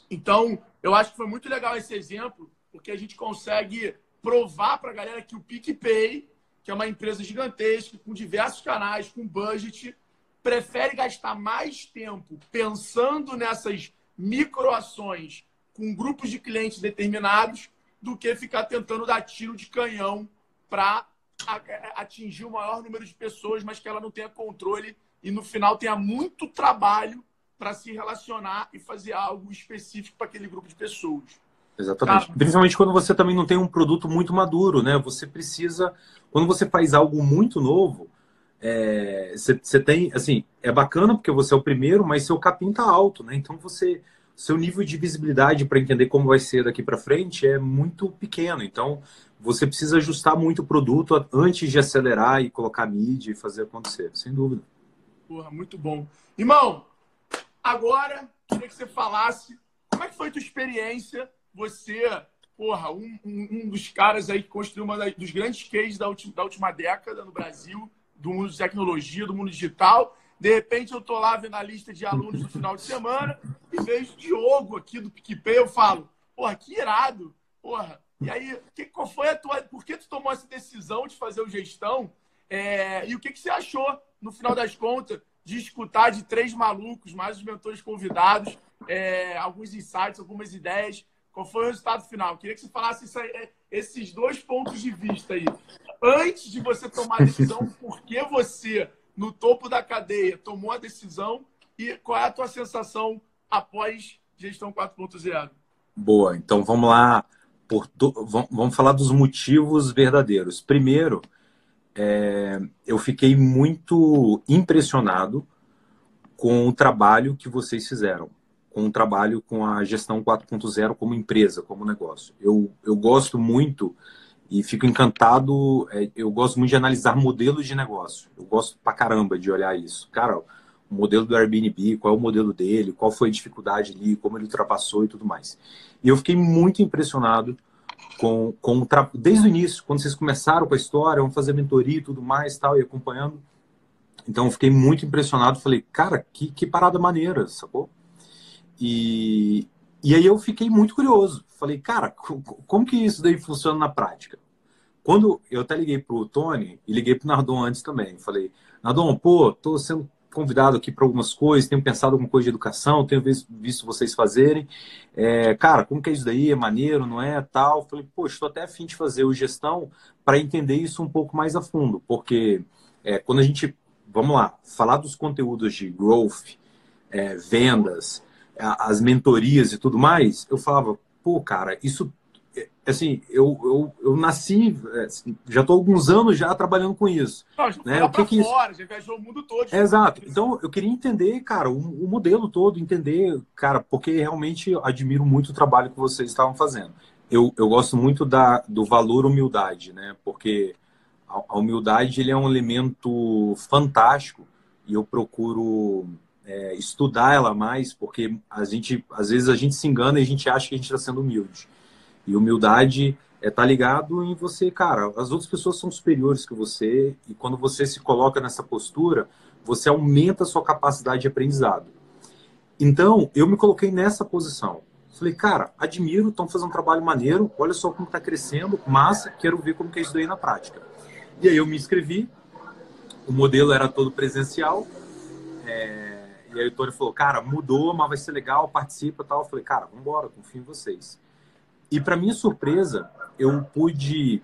Speaker 1: Então, eu acho que foi muito legal esse exemplo, porque a gente consegue provar para a galera que o PicPay, que é uma empresa gigantesca, com diversos canais, com budget, prefere gastar mais tempo pensando nessas microações com grupos de clientes determinados do que ficar tentando dar tiro de canhão para atingir o maior número de pessoas, mas que ela não tenha controle e no final tenha muito trabalho para se relacionar e fazer algo específico para aquele grupo de pessoas.
Speaker 2: Exatamente. Tá? Principalmente quando você também não tem um produto muito maduro, né? Você precisa, quando você faz algo muito novo, você é, tem, assim, é bacana porque você é o primeiro, mas seu capim tá alto, né? Então você, seu nível de visibilidade para entender como vai ser daqui para frente é muito pequeno. Então você precisa ajustar muito o produto antes de acelerar e colocar mídia e fazer acontecer, sem dúvida.
Speaker 1: Porra, muito bom. Irmão, Agora, queria que você falasse como é que foi a tua experiência. Você, porra, um, um, um dos caras aí que construiu uma dos grandes cases da, ultima, da última década no Brasil, do mundo de tecnologia, do mundo digital. De repente, eu tô lá vendo a lista de alunos no final de semana e vejo o Diogo aqui do PicPay. Eu falo, porra, que irado. Porra, e aí, que, qual foi a tua. Por que tu tomou essa decisão de fazer o gestão? É, e o que, que você achou, no final das contas, de escutar de três malucos, mais os mentores convidados, é, alguns insights, algumas ideias. Qual foi o resultado final? Queria que você falasse aí, é, esses dois pontos de vista aí. Antes de você tomar a decisão, por que você, no topo da cadeia, tomou a decisão e qual é a tua sensação após gestão 4.0?
Speaker 2: Boa, então vamos lá. Por. Vamos falar dos motivos verdadeiros. Primeiro, é, eu fiquei muito impressionado com o trabalho que vocês fizeram, com o trabalho com a gestão 4.0 como empresa, como negócio. Eu, eu gosto muito e fico encantado, é, eu gosto muito de analisar modelos de negócio. Eu gosto pra caramba de olhar isso. Cara, o modelo do Airbnb, qual é o modelo dele, qual foi a dificuldade ali, como ele ultrapassou e tudo mais. E eu fiquei muito impressionado com, com tra... desde o início, quando vocês começaram com a história, vão fazer mentoria e tudo mais, tal, e acompanhando. Então, eu fiquei muito impressionado. Falei, cara, que, que parada maneira, sacou? E, e aí eu fiquei muito curioso. Falei, cara, como que isso daí funciona na prática? Quando eu até liguei pro Tony e liguei pro Nardon antes também. Falei, Nardon, pô, tô sendo convidado aqui para algumas coisas, tenho pensado alguma coisa de educação, tenho visto vocês fazerem. É, cara, como que é isso daí? É maneiro, não é? Tal. Falei, poxa, estou até afim de fazer o gestão para entender isso um pouco mais a fundo, porque é, quando a gente, vamos lá, falar dos conteúdos de growth, é, vendas, as mentorias e tudo mais, eu falava, pô, cara, isso assim, eu, eu, eu nasci, é, já estou alguns anos já trabalhando com isso.
Speaker 1: Não, né? O que que fora, isso... já viajou o mundo todo.
Speaker 2: É, exato. Então, eu queria entender, cara, o, o, modelo todo, entender, cara, porque realmente admiro muito o trabalho que vocês estavam fazendo. Eu, eu gosto muito da, do valor humildade, né? Porque a, a humildade ele é um elemento fantástico e eu procuro é, estudar ela mais, porque a gente, às vezes a gente se engana e a gente acha que a gente está sendo humilde. E humildade é tá ligado em você, cara. As outras pessoas são superiores que você e quando você se coloca nessa postura, você aumenta a sua capacidade de aprendizado. Então, eu me coloquei nessa posição. Falei, cara, admiro, estão fazendo um trabalho maneiro, olha só como está crescendo, massa, quero ver como que é isso daí na prática. E aí eu me inscrevi, o modelo era todo presencial, é... e aí o Tony falou, cara, mudou, mas vai ser legal, participa tal. Eu falei, cara, vamos embora, confio em vocês. E para minha surpresa, eu pude.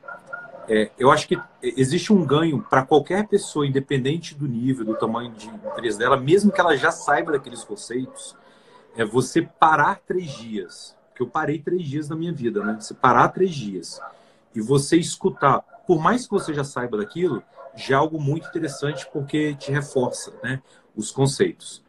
Speaker 2: É, eu acho que existe um ganho para qualquer pessoa, independente do nível, do tamanho de empresa dela, mesmo que ela já saiba daqueles conceitos, é você parar três dias. Que eu parei três dias na minha vida, né? Você parar três dias e você escutar, por mais que você já saiba daquilo, já é algo muito interessante porque te reforça, né? Os conceitos.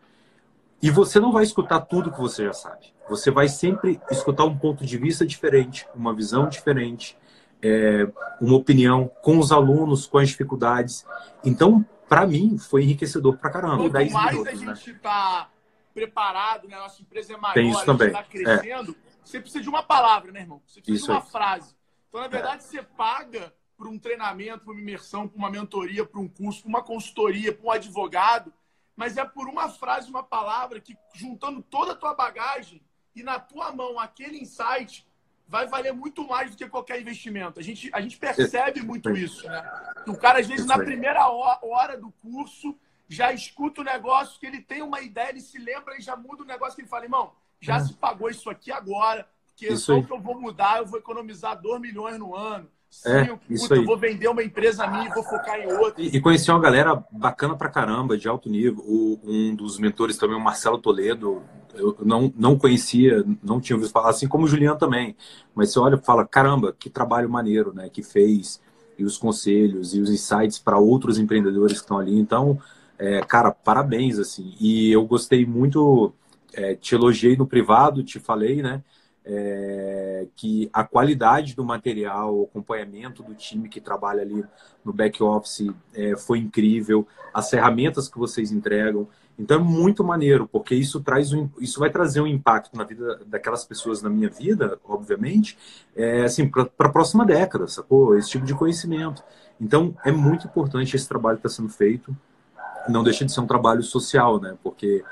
Speaker 2: E você não vai escutar tudo que você já sabe. Você vai sempre escutar um ponto de vista diferente, uma visão diferente, é, uma opinião com os alunos, com as dificuldades. Então, para mim, foi enriquecedor pra caramba.
Speaker 1: Quanto mais minutos, a gente né? tá preparado, né? Nossa empresa é maior,
Speaker 2: Tem isso também.
Speaker 1: está crescendo, é. você precisa de uma palavra, né, irmão? Você precisa
Speaker 2: isso
Speaker 1: de uma
Speaker 2: aí.
Speaker 1: frase. Então, na verdade, é. você paga por um treinamento, por uma imersão, por uma mentoria, por um curso, por uma consultoria, por um advogado, mas é por uma frase, uma palavra que, juntando toda a tua bagagem e na tua mão aquele insight, vai valer muito mais do que qualquer investimento. A gente, a gente percebe muito isso, né? O cara, às vezes, na primeira hora do curso, já escuta o negócio, que ele tem uma ideia, ele se lembra e já muda o negócio que ele fala, irmão, já se pagou isso aqui agora, porque só que eu vou mudar, eu vou economizar 2 milhões no ano.
Speaker 2: É, Sim, isso puta, aí.
Speaker 1: eu vou vender uma empresa minha e vou focar em outra.
Speaker 2: E, e conheci uma galera bacana pra caramba, de alto nível. O, um dos mentores também, o Marcelo Toledo, eu não, não conhecia, não tinha ouvido falar, assim como o Juliano também. Mas você olha e fala, caramba, que trabalho maneiro, né? Que fez, e os conselhos e os insights para outros empreendedores que estão ali. Então, é, cara, parabéns, assim. E eu gostei muito, é, te elogiei no privado, te falei, né? é, que a qualidade do material, o acompanhamento do time que trabalha ali no back office é, foi incrível, as ferramentas que vocês entregam. Então é muito maneiro, porque isso traz um, isso vai trazer um impacto na vida daquelas pessoas na minha vida, obviamente, é, assim, para a próxima década, sacou? Esse tipo de conhecimento. Então é muito importante esse trabalho que está sendo feito. Não deixa de ser um trabalho social, né? Porque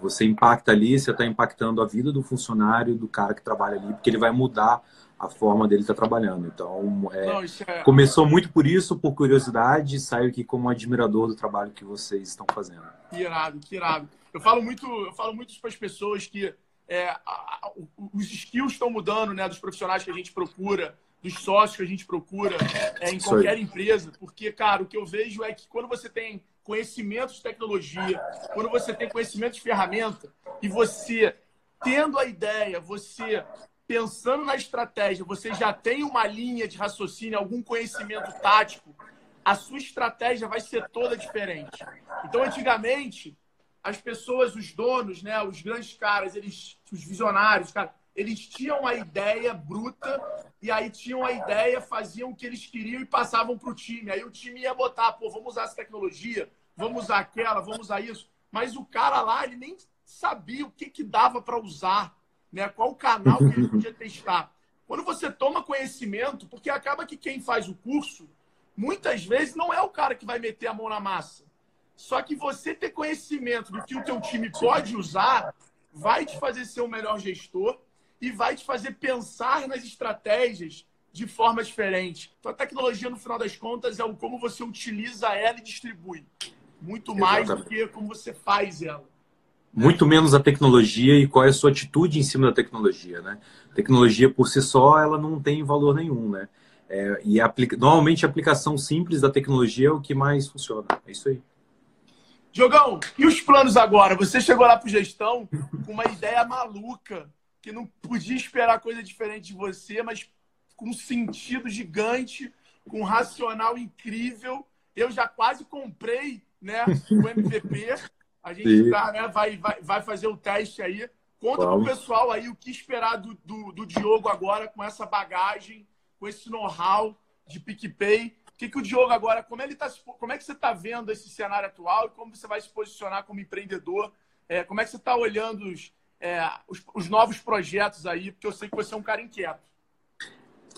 Speaker 2: você impacta ali, você está impactando a vida do funcionário, do cara que trabalha ali, porque ele vai mudar a forma dele estar tá trabalhando. Então, é, Não, é... começou muito por isso, por curiosidade, e saio aqui como admirador do trabalho que vocês estão fazendo.
Speaker 1: Que irado, que irado. Eu falo muito, eu falo muito para as pessoas que é, a, a, os skills estão mudando, né, dos profissionais que a gente procura, dos sócios que a gente procura é, em qualquer empresa, porque, cara, o que eu vejo é que quando você tem conhecimento de tecnologia, quando você tem conhecimento de ferramenta e você tendo a ideia, você pensando na estratégia, você já tem uma linha de raciocínio, algum conhecimento tático, a sua estratégia vai ser toda diferente. Então, antigamente, as pessoas, os donos, né, os grandes caras, eles, os visionários, cara, eles tinham a ideia bruta e aí tinham a ideia, faziam o que eles queriam e passavam para o time. Aí o time ia botar, pô, vamos usar essa tecnologia, vamos usar aquela, vamos usar isso. Mas o cara lá, ele nem sabia o que, que dava para usar, né? qual o canal que ele podia testar. Quando você toma conhecimento, porque acaba que quem faz o curso, muitas vezes não é o cara que vai meter a mão na massa. Só que você ter conhecimento do que o teu time pode usar vai te fazer ser o melhor gestor e vai te fazer pensar nas estratégias de forma diferente. Então, a tecnologia, no final das contas, é o como você utiliza ela e distribui. Muito mais Exatamente. do que como você faz ela.
Speaker 2: Muito menos a tecnologia e qual é a sua atitude em cima da tecnologia, né? Tecnologia por si só, ela não tem valor nenhum, né? É, e aplica... normalmente a aplicação simples da tecnologia é o que mais funciona. É isso aí.
Speaker 1: Diogão, e os planos agora? Você chegou lá para gestão com uma ideia maluca que não podia esperar coisa diferente de você, mas com um sentido gigante, com um racional incrível. Eu já quase comprei né, o MVP. A gente tá, né, vai, vai, vai fazer o teste aí. Conta para o pessoal aí o que esperar do, do, do, Diogo agora com essa bagagem, com esse know-how de PicPay. O que, que o Diogo agora, como, ele tá, como é que você está vendo esse cenário atual e como você vai se posicionar como empreendedor? É, como é que você está olhando os, é, os, os, novos projetos aí? Porque eu sei que você é um cara inquieto.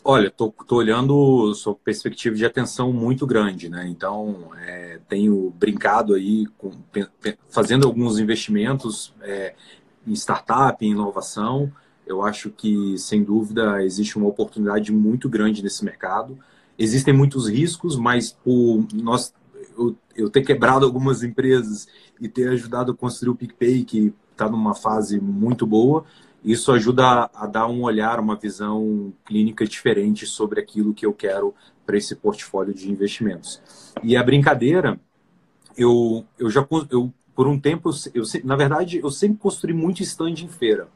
Speaker 2: Olha, tô olhando sob perspectiva de atenção muito grande, né? Então, é, tenho brincado aí, com, fazendo alguns investimentos é, em startup, em inovação. Eu acho que, sem dúvida, existe uma oportunidade muito grande nesse mercado. Existem muitos riscos, mas por nós, eu, eu ter quebrado algumas empresas e ter ajudado a construir o PicPay, que está numa fase muito boa. Isso ajuda a, dar um olhar, uma visão clínica diferente sobre aquilo que eu quero para esse portfólio de investimentos. E a brincadeira, eu, eu já eu, por um tempo, eu, na verdade, eu sempre construí muito stand em feira.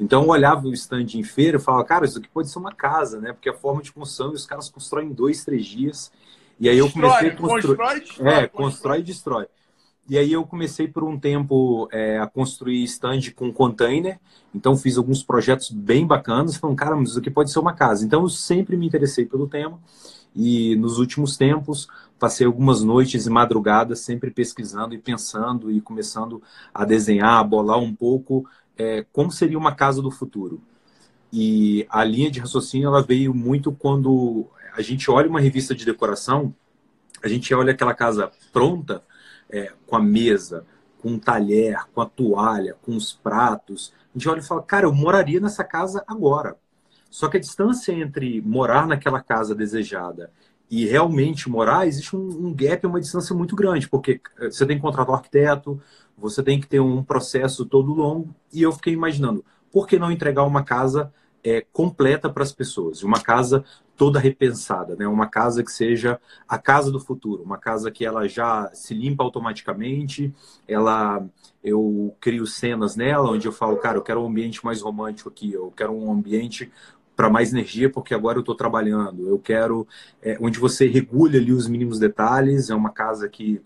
Speaker 2: Então eu olhava o stand em feira e falava, cara, isso aqui pode ser uma casa, né? Porque a forma de construção, os caras constroem em dois, três dias. E aí eu comecei a construir. Constrói, destrói, é, constrói e destrói. E aí eu comecei por um tempo é, a construir stand com container. Então fiz alguns projetos bem bacanas. Falando, cara, mas isso aqui pode ser uma casa. Então eu sempre me interessei pelo tema. E nos últimos tempos, passei algumas noites e madrugadas sempre pesquisando e pensando e começando a desenhar, a bolar um pouco é, como seria uma casa do futuro. E a linha de raciocínio ela veio muito quando a gente olha uma revista de decoração, a gente olha aquela casa pronta, é, com a mesa, com um talher, com a toalha, com os pratos. A gente olha e fala, cara, eu moraria nessa casa agora. Só que a distância entre morar naquela casa desejada e realmente morar, existe um, um gap, uma distância muito grande, porque eh, você tem que contratar um arquiteto, você tem que ter um processo todo longo. E eu fiquei imaginando, por que não entregar uma casa é, completa para as pessoas? Uma casa toda repensada, né? Uma casa que seja a casa do futuro, uma casa que ela já se limpa automaticamente, ela eu crio cenas nela onde eu falo, cara, eu quero um ambiente mais romântico aqui, eu quero um ambiente para mais energia, porque agora eu estou trabalhando. Eu quero é, onde você regule ali os mínimos detalhes. É uma casa que,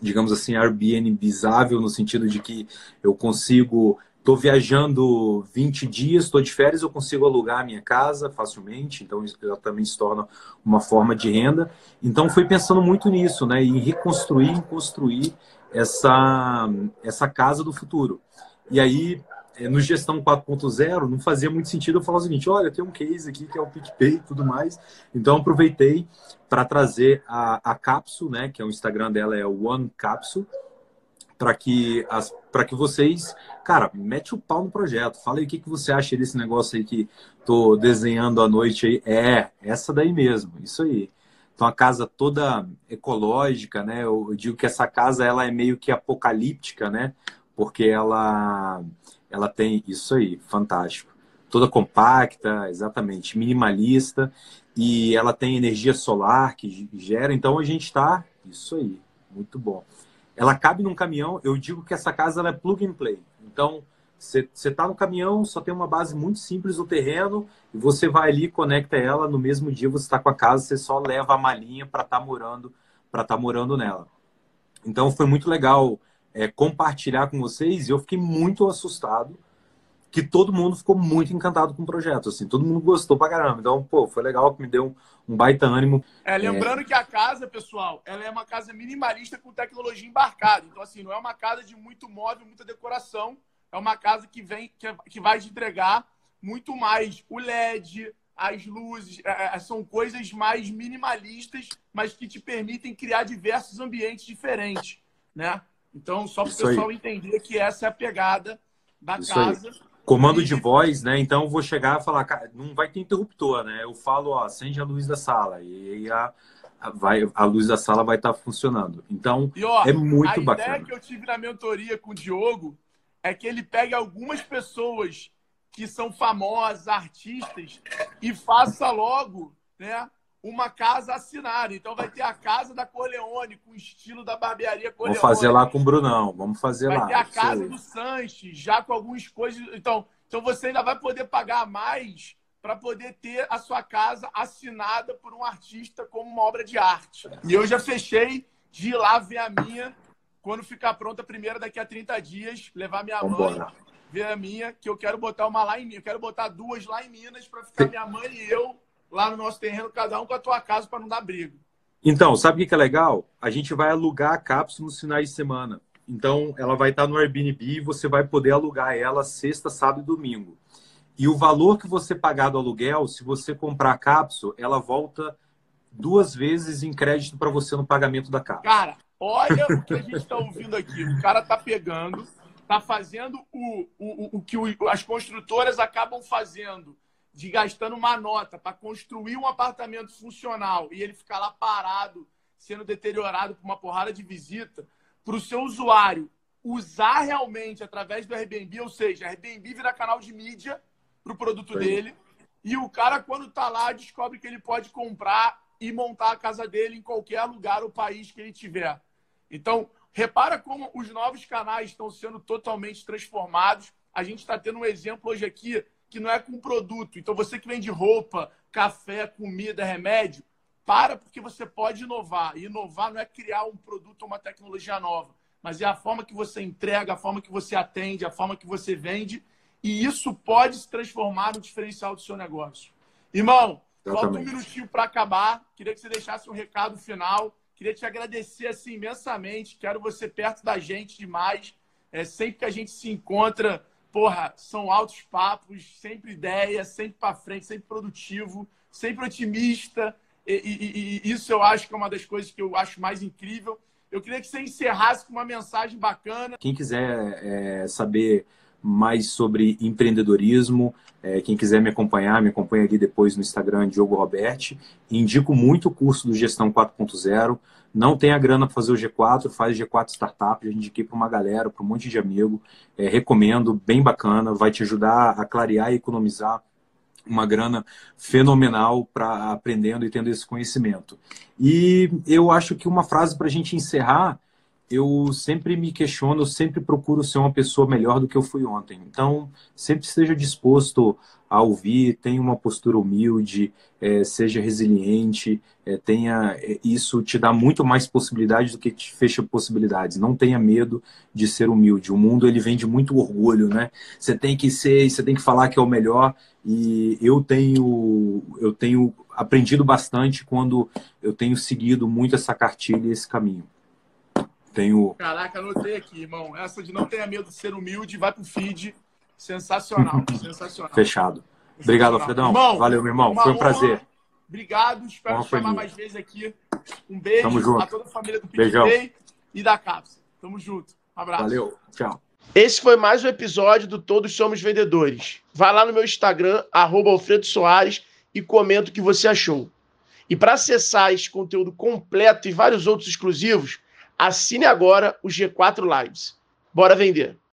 Speaker 2: digamos assim, Airbnbizável, no sentido de que eu consigo. Estou viajando 20 dias, estou de férias, eu consigo alugar a minha casa facilmente, então isso também se torna uma forma de renda. Então, fui pensando muito nisso, né? Em reconstruir, em construir essa, essa casa do futuro. E aí, é, no Gestão 4.0 não fazia muito sentido eu falar o seguinte, olha, tem um case aqui que é o PicPay e tudo mais. Então aproveitei para trazer a, a Capsule, né, que é o Instagram dela é One Capsule, para que as para que vocês, cara, mete o pau no projeto. Fala aí o que, que você acha desse negócio aí que tô desenhando à noite aí. É, essa daí mesmo, isso aí. Então a casa toda ecológica, né? Eu digo que essa casa ela é meio que apocalíptica, né? Porque ela ela tem isso aí, fantástico. Toda compacta, exatamente, minimalista, e ela tem energia solar que gera, então a gente está, isso aí, muito bom. Ela cabe num caminhão, eu digo que essa casa é plug and play. Então, você está no caminhão, só tem uma base muito simples no terreno, e você vai ali, conecta ela, no mesmo dia você está com a casa, você só leva a malinha para estar tá morando, para estar tá morando nela. Então foi muito legal é, compartilhar com vocês e eu fiquei muito assustado que todo mundo ficou muito encantado com o projeto, assim, todo mundo gostou pra caramba. Então, pô, foi legal que me deu um, baita ânimo.
Speaker 1: É, lembrando é... que a casa, pessoal, ela é uma casa minimalista com tecnologia embarcada. Então, assim, não é uma casa de muito móvel, muita decoração. É uma casa que vem, que, que vai te entregar muito mais o LED, as luzes, é, é, são coisas mais minimalistas, mas que te permitem criar diversos ambientes diferentes, né? Então, só para o pessoal aí. entender que essa é a pegada da Isso casa. Aí.
Speaker 2: Comando de voz, né? Então eu vou chegar e falar, não vai ter interruptor, né? Eu falo, ó, acende a luz da sala. E aí a, a, vai, a luz da sala vai estar tá funcionando. Então, e, ó, é muito
Speaker 1: a
Speaker 2: bacana.
Speaker 1: A ideia que eu tive na mentoria com o Diogo é que ele pegue algumas pessoas que são famosas, artistas, e faça logo, né? Uma casa assinada. Então vai ter a casa da Corleone, com o estilo da barbearia Corleone.
Speaker 2: Vamos fazer lá com o Brunão, vamos fazer
Speaker 1: vai
Speaker 2: lá.
Speaker 1: Vai ter a casa do Sanches, já com algumas coisas. Então, então você ainda vai poder pagar mais para poder ter a sua casa assinada por um artista como uma obra de arte. E eu já fechei de ir lá ver a minha quando ficar pronta a primeira daqui a 30 dias, levar minha Vambora. mãe, ver a minha, que eu quero botar uma lá em Minas. Eu quero botar duas lá em Minas para ficar minha mãe e eu lá no nosso terreno, cada um com a tua casa para não dar briga.
Speaker 2: Então, sabe o que é legal? A gente vai alugar a cápsula nos finais de semana. Então, ela vai estar no Airbnb e você vai poder alugar ela sexta, sábado e domingo. E o valor que você pagar do aluguel, se você comprar a cápsula, ela volta duas vezes em crédito para você no pagamento da cápsula.
Speaker 1: Cara, olha o que a gente está ouvindo aqui. O cara tá pegando, tá fazendo o, o, o que as construtoras acabam fazendo de gastando uma nota para construir um apartamento funcional e ele ficar lá parado, sendo deteriorado por uma porrada de visita, para o seu usuário usar realmente através do Airbnb, ou seja, Airbnb vira canal de mídia para o produto Foi. dele. E o cara, quando está lá, descobre que ele pode comprar e montar a casa dele em qualquer lugar ou país que ele tiver. Então, repara como os novos canais estão sendo totalmente transformados. A gente está tendo um exemplo hoje aqui que não é com produto. Então, você que vende roupa, café, comida, remédio, para porque você pode inovar. E inovar não é criar um produto ou uma tecnologia nova, mas é a forma que você entrega, a forma que você atende, a forma que você vende. E isso pode se transformar no diferencial do seu negócio. Irmão, Falta um minutinho para acabar. Queria que você deixasse um recado final. Queria te agradecer assim imensamente. Quero você perto da gente demais. É, sempre que a gente se encontra, porra, são altos papos, sempre ideia, sempre para frente, sempre produtivo, sempre otimista. E, e, e, isso eu acho que é uma das coisas que eu acho mais incrível. Eu queria que você encerrasse com uma mensagem bacana.
Speaker 2: Quem quiser é, saber mais sobre empreendedorismo. É, quem quiser me acompanhar, me acompanha ali depois no Instagram, Diogo Roberti. Indico muito o curso do Gestão 4.0. Não tem a grana para fazer o G4, faz G4 Startup. Já indiquei para uma galera, para um monte de amigo. É, recomendo, bem bacana, vai te ajudar a clarear e economizar uma grana fenomenal para aprendendo e tendo esse conhecimento. E eu acho que uma frase para a gente encerrar eu sempre me questiono, eu sempre procuro ser uma pessoa melhor do que eu fui ontem. Então, sempre esteja disposto a ouvir, tenha uma postura humilde, é, seja resiliente, é, tenha é, isso te dá muito mais possibilidades do que te fecha possibilidades. Não tenha medo de ser humilde. O mundo ele vem de muito orgulho, né? Você tem que ser, você tem que falar que é o melhor. E eu tenho, eu tenho aprendido bastante quando eu tenho seguido muito essa cartilha e esse caminho. Tenho...
Speaker 1: Caraca, anotei aqui, irmão. Essa de não tenha medo de ser humilde, vai pro feed. Sensacional, sensacional.
Speaker 2: Fechado. Obrigado, Alfredão. Irmão, Valeu, meu irmão. Foi um prazer.
Speaker 1: Obrigado. Espero honra te chamar mais vezes aqui. Um beijo
Speaker 2: Tamo junto.
Speaker 1: a toda a família do PicPay e da Capsa. Tamo junto. Um abraço.
Speaker 2: Valeu. Tchau.
Speaker 1: Esse foi mais um episódio do Todos Somos Vendedores. Vá lá no meu Instagram, arroba Alfredo Soares, e comenta o que você achou. E para acessar esse conteúdo completo e vários outros exclusivos, Assine agora o G4 Lives. Bora vender!